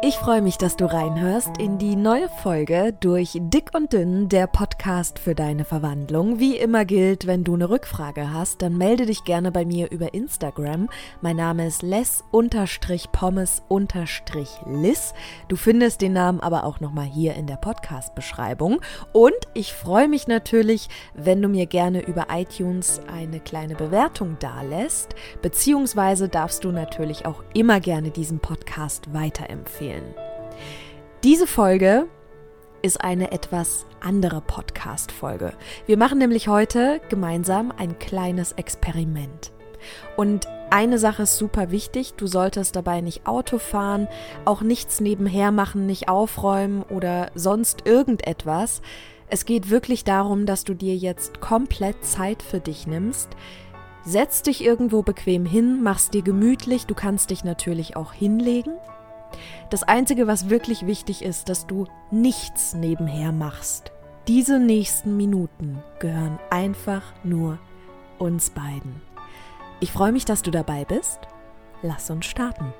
Ich freue mich, dass du reinhörst in die neue Folge durch Dick und Dünn, der Podcast für deine Verwandlung. Wie immer gilt, wenn du eine Rückfrage hast, dann melde dich gerne bei mir über Instagram. Mein Name ist les-pommes-liss. Du findest den Namen aber auch nochmal hier in der Podcast-Beschreibung. Und ich freue mich natürlich, wenn du mir gerne über iTunes eine kleine Bewertung dalässt, beziehungsweise darfst du natürlich auch immer gerne diesen Podcast weiterempfehlen empfehlen. Diese Folge ist eine etwas andere Podcast-Folge. Wir machen nämlich heute gemeinsam ein kleines Experiment. Und eine Sache ist super wichtig, du solltest dabei nicht Auto fahren, auch nichts nebenher machen, nicht aufräumen oder sonst irgendetwas. Es geht wirklich darum, dass du dir jetzt komplett Zeit für dich nimmst. Setz dich irgendwo bequem hin, machst dir gemütlich, du kannst dich natürlich auch hinlegen das Einzige, was wirklich wichtig ist, dass du nichts nebenher machst. Diese nächsten Minuten gehören einfach nur uns beiden. Ich freue mich, dass du dabei bist. Lass uns starten.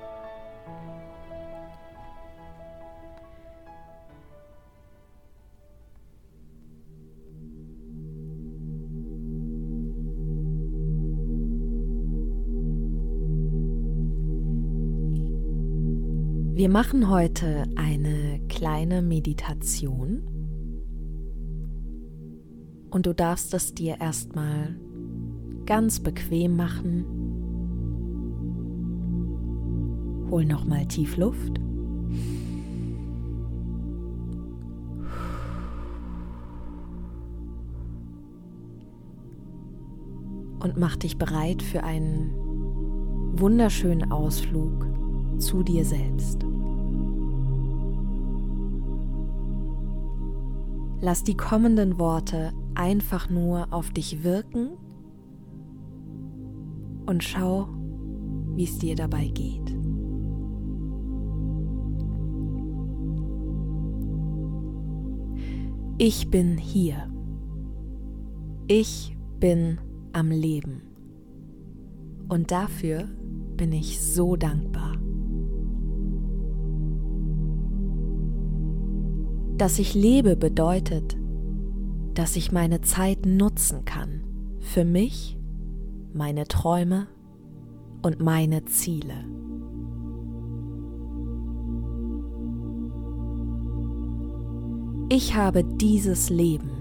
Wir machen heute eine kleine Meditation und du darfst es dir erstmal ganz bequem machen. Hol nochmal tief Luft. Und mach dich bereit für einen wunderschönen Ausflug zu dir selbst. Lass die kommenden Worte einfach nur auf dich wirken und schau, wie es dir dabei geht. Ich bin hier. Ich bin am Leben. Und dafür bin ich so dankbar. Dass ich lebe bedeutet, dass ich meine Zeit nutzen kann für mich, meine Träume und meine Ziele. Ich habe dieses Leben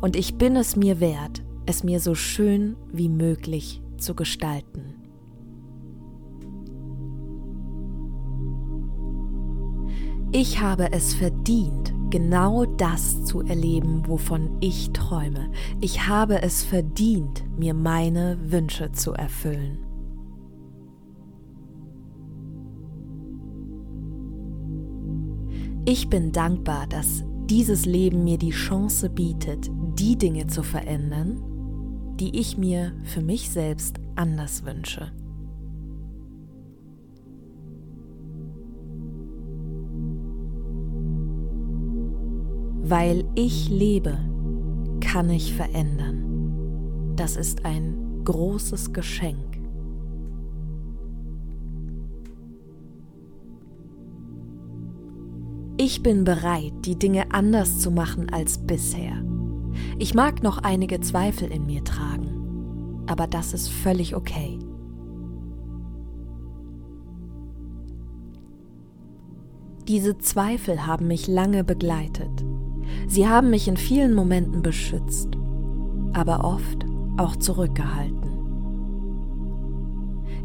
und ich bin es mir wert, es mir so schön wie möglich zu gestalten. Ich habe es verdient, genau das zu erleben, wovon ich träume. Ich habe es verdient, mir meine Wünsche zu erfüllen. Ich bin dankbar, dass dieses Leben mir die Chance bietet, die Dinge zu verändern, die ich mir für mich selbst anders wünsche. Weil ich lebe, kann ich verändern. Das ist ein großes Geschenk. Ich bin bereit, die Dinge anders zu machen als bisher. Ich mag noch einige Zweifel in mir tragen, aber das ist völlig okay. Diese Zweifel haben mich lange begleitet. Sie haben mich in vielen Momenten beschützt, aber oft auch zurückgehalten.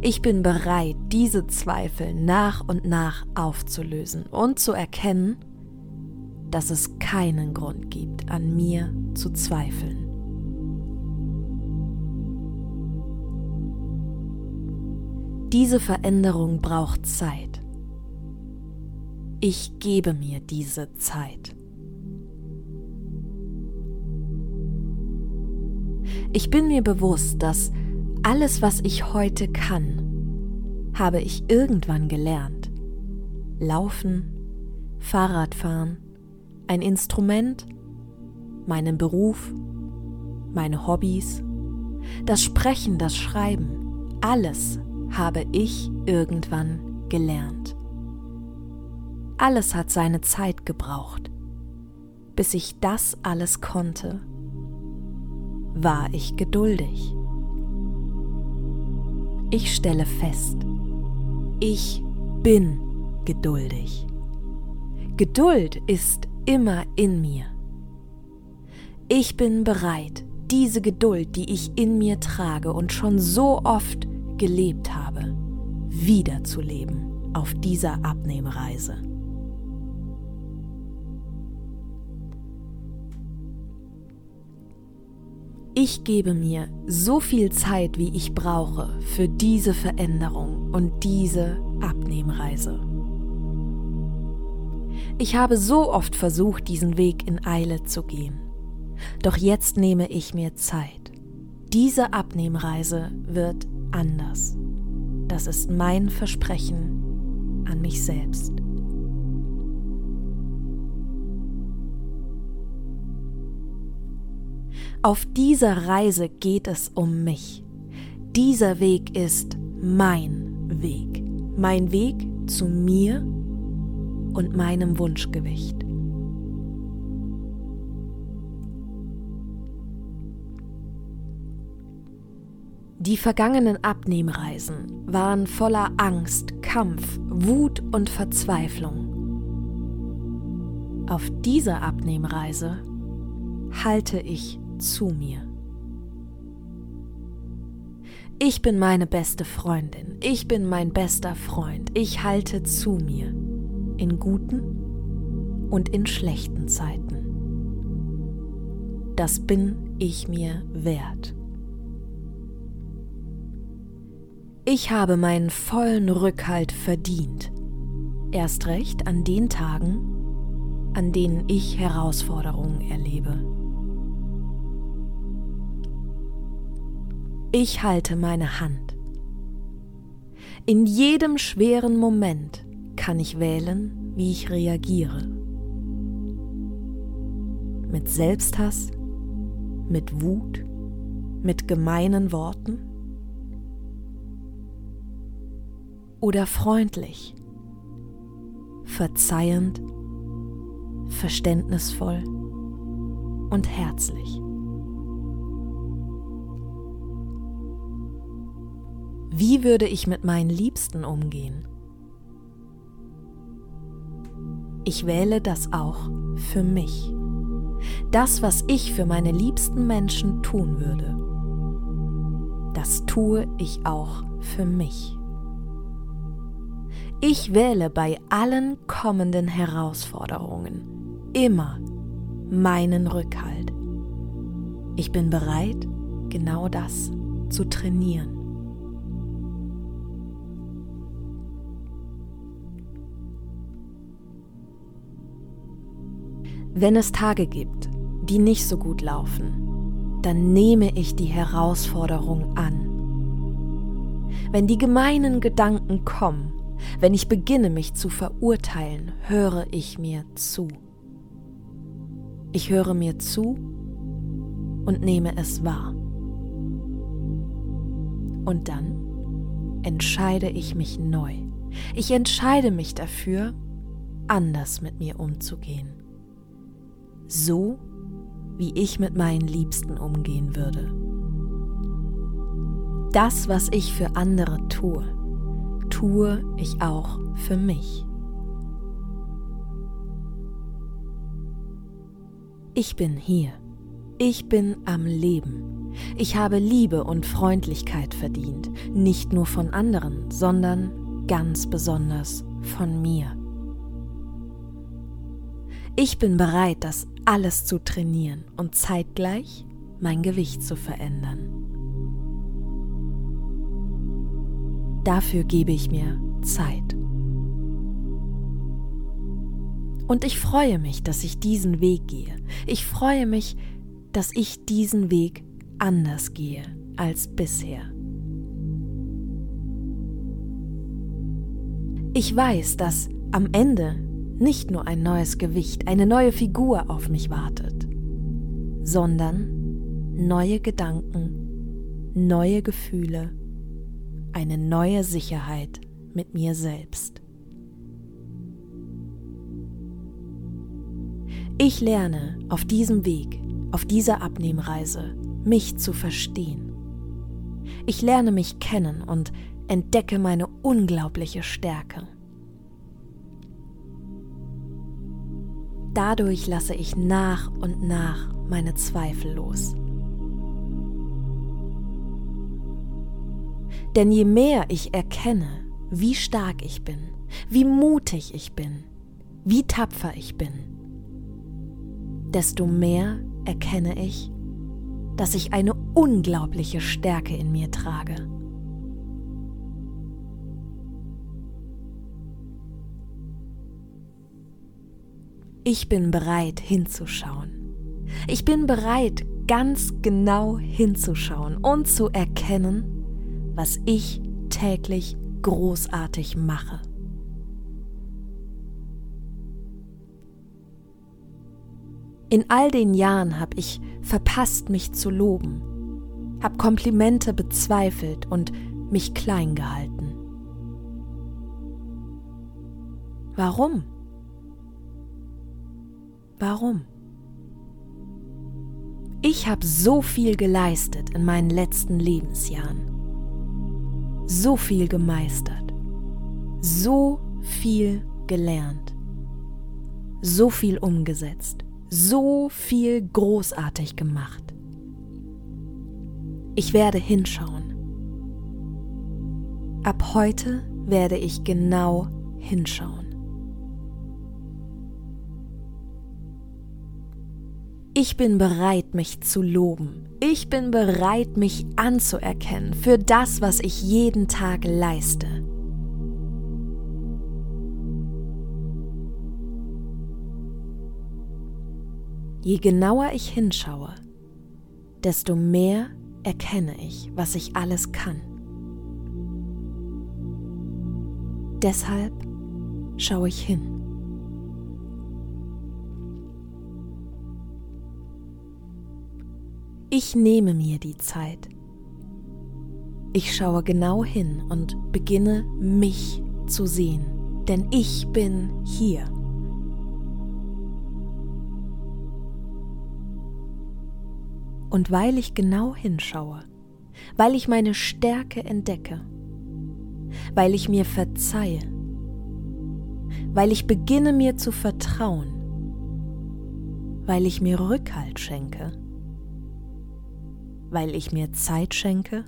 Ich bin bereit, diese Zweifel nach und nach aufzulösen und zu erkennen, dass es keinen Grund gibt, an mir zu zweifeln. Diese Veränderung braucht Zeit. Ich gebe mir diese Zeit. Ich bin mir bewusst, dass alles, was ich heute kann, habe ich irgendwann gelernt. Laufen, Fahrradfahren, ein Instrument, meinen Beruf, meine Hobbys, das Sprechen, das Schreiben, alles habe ich irgendwann gelernt. alles hat seine Zeit gebraucht. Bis ich das alles konnte, war ich geduldig. Ich stelle fest, ich bin geduldig. Geduld ist immer in mir. Ich bin bereit, diese Geduld, die ich in mir trage und schon so oft gelebt habe, wiederzuleben auf dieser Abnehmreise. Ich gebe mir so viel Zeit, wie ich brauche für diese Veränderung und diese Abnehmreise. Ich habe so oft versucht, diesen Weg in Eile zu gehen. Doch jetzt nehme ich mir Zeit. Diese Abnehmreise wird anders. Das ist mein Versprechen an mich selbst. Auf dieser Reise geht es um mich. Dieser Weg ist mein Weg. Mein Weg zu mir und meinem Wunschgewicht. Die vergangenen Abnehmreisen waren voller Angst, Kampf, Wut und Verzweiflung. Auf dieser Abnehmreise halte ich zu mir. Ich bin meine beste Freundin, ich bin mein bester Freund, ich halte zu mir in guten und in schlechten Zeiten. Das bin ich mir wert. Ich habe meinen vollen Rückhalt verdient, erst recht an den Tagen, an denen ich Herausforderungen erlebe. Ich halte meine Hand. In jedem schweren Moment kann ich wählen, wie ich reagiere. Mit Selbsthass, mit Wut, mit gemeinen Worten oder freundlich, verzeihend, verständnisvoll und herzlich. Wie würde ich mit meinen Liebsten umgehen? Ich wähle das auch für mich. Das, was ich für meine liebsten Menschen tun würde, das tue ich auch für mich. Ich wähle bei allen kommenden Herausforderungen immer meinen Rückhalt. Ich bin bereit, genau das zu trainieren. Wenn es Tage gibt, die nicht so gut laufen, dann nehme ich die Herausforderung an. Wenn die gemeinen Gedanken kommen, wenn ich beginne mich zu verurteilen, höre ich mir zu. Ich höre mir zu und nehme es wahr. Und dann entscheide ich mich neu. Ich entscheide mich dafür, anders mit mir umzugehen so wie ich mit meinen Liebsten umgehen würde. Das, was ich für andere tue, tue ich auch für mich. Ich bin hier. Ich bin am Leben. Ich habe Liebe und Freundlichkeit verdient, nicht nur von anderen, sondern ganz besonders von mir. Ich bin bereit, das alles zu trainieren und zeitgleich mein Gewicht zu verändern. Dafür gebe ich mir Zeit. Und ich freue mich, dass ich diesen Weg gehe. Ich freue mich, dass ich diesen Weg anders gehe als bisher. Ich weiß, dass am Ende nicht nur ein neues Gewicht, eine neue Figur auf mich wartet, sondern neue Gedanken, neue Gefühle, eine neue Sicherheit mit mir selbst. Ich lerne auf diesem Weg, auf dieser Abnehmreise, mich zu verstehen. Ich lerne mich kennen und entdecke meine unglaubliche Stärke. Dadurch lasse ich nach und nach meine Zweifel los. Denn je mehr ich erkenne, wie stark ich bin, wie mutig ich bin, wie tapfer ich bin, desto mehr erkenne ich, dass ich eine unglaubliche Stärke in mir trage. Ich bin bereit hinzuschauen. Ich bin bereit, ganz genau hinzuschauen und zu erkennen, was ich täglich großartig mache. In all den Jahren habe ich verpasst, mich zu loben, habe Komplimente bezweifelt und mich klein gehalten. Warum? Warum? Ich habe so viel geleistet in meinen letzten Lebensjahren. So viel gemeistert. So viel gelernt. So viel umgesetzt so viel großartig gemacht. Ich werde hinschauen. Ab heute werde ich genau hinschauen. Ich bin bereit, mich zu loben. Ich bin bereit, mich anzuerkennen für das, was ich jeden Tag leiste. Je genauer ich hinschaue, desto mehr erkenne ich, was ich alles kann. Deshalb schaue ich hin. Ich nehme mir die Zeit. Ich schaue genau hin und beginne mich zu sehen, denn ich bin hier. Und weil ich genau hinschaue, weil ich meine Stärke entdecke, weil ich mir verzeihe, weil ich beginne mir zu vertrauen, weil ich mir Rückhalt schenke, weil ich mir Zeit schenke,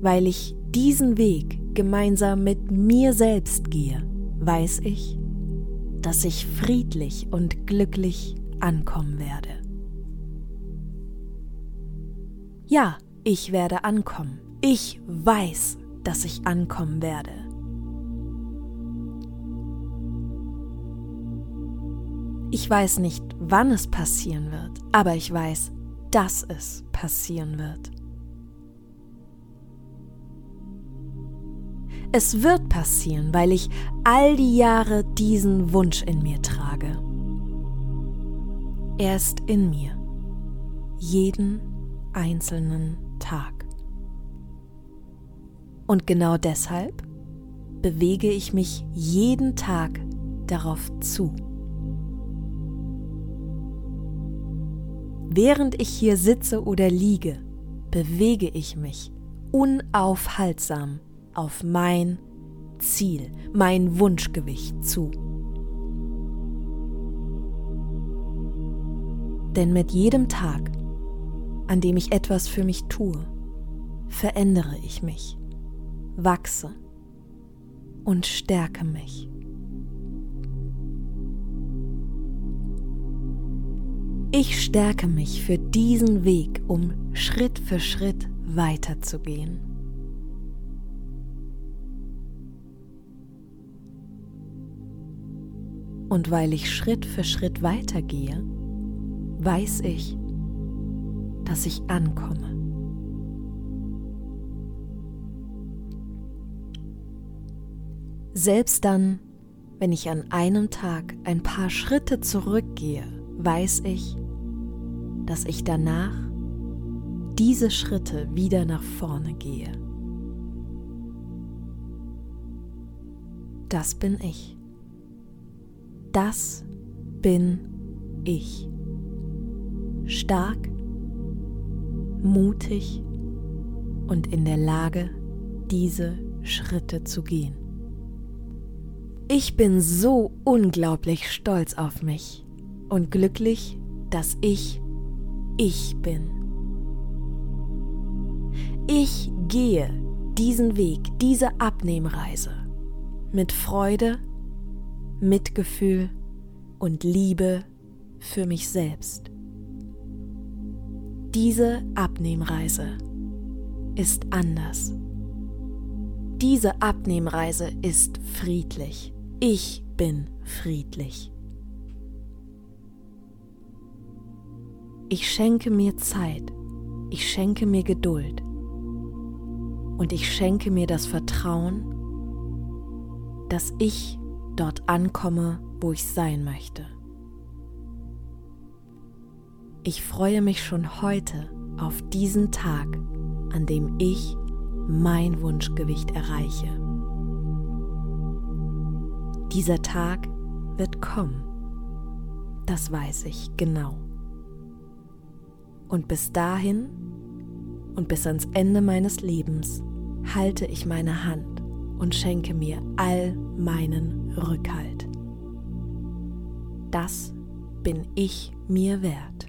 weil ich diesen Weg gemeinsam mit mir selbst gehe, weiß ich, dass ich friedlich und glücklich ankommen werde. Ja, ich werde ankommen. Ich weiß, dass ich ankommen werde. Ich weiß nicht, wann es passieren wird, aber ich weiß, dass es passieren wird. Es wird passieren, weil ich all die Jahre diesen Wunsch in mir trage. Er ist in mir, jeden einzelnen Tag. Und genau deshalb bewege ich mich jeden Tag darauf zu. Während ich hier sitze oder liege, bewege ich mich unaufhaltsam auf mein Ziel, mein Wunschgewicht zu. Denn mit jedem Tag, an dem ich etwas für mich tue, verändere ich mich, wachse und stärke mich. Ich stärke mich für diesen Weg, um Schritt für Schritt weiterzugehen. Und weil ich Schritt für Schritt weitergehe, weiß ich, dass ich ankomme. Selbst dann, wenn ich an einem Tag ein paar Schritte zurückgehe, weiß ich, dass ich danach diese Schritte wieder nach vorne gehe. Das bin ich. Das bin ich. Stark, mutig und in der Lage, diese Schritte zu gehen. Ich bin so unglaublich stolz auf mich und glücklich, dass ich ich bin. Ich gehe diesen Weg, diese Abnehmreise mit Freude, Mitgefühl und Liebe für mich selbst. Diese Abnehmreise ist anders. Diese Abnehmreise ist friedlich. Ich bin friedlich. Ich schenke mir Zeit, ich schenke mir Geduld und ich schenke mir das Vertrauen, dass ich dort ankomme, wo ich sein möchte. Ich freue mich schon heute auf diesen Tag, an dem ich mein Wunschgewicht erreiche. Dieser Tag wird kommen, das weiß ich genau. Und bis dahin und bis ans Ende meines Lebens halte ich meine Hand und schenke mir all meinen Rückhalt. Das bin ich mir wert.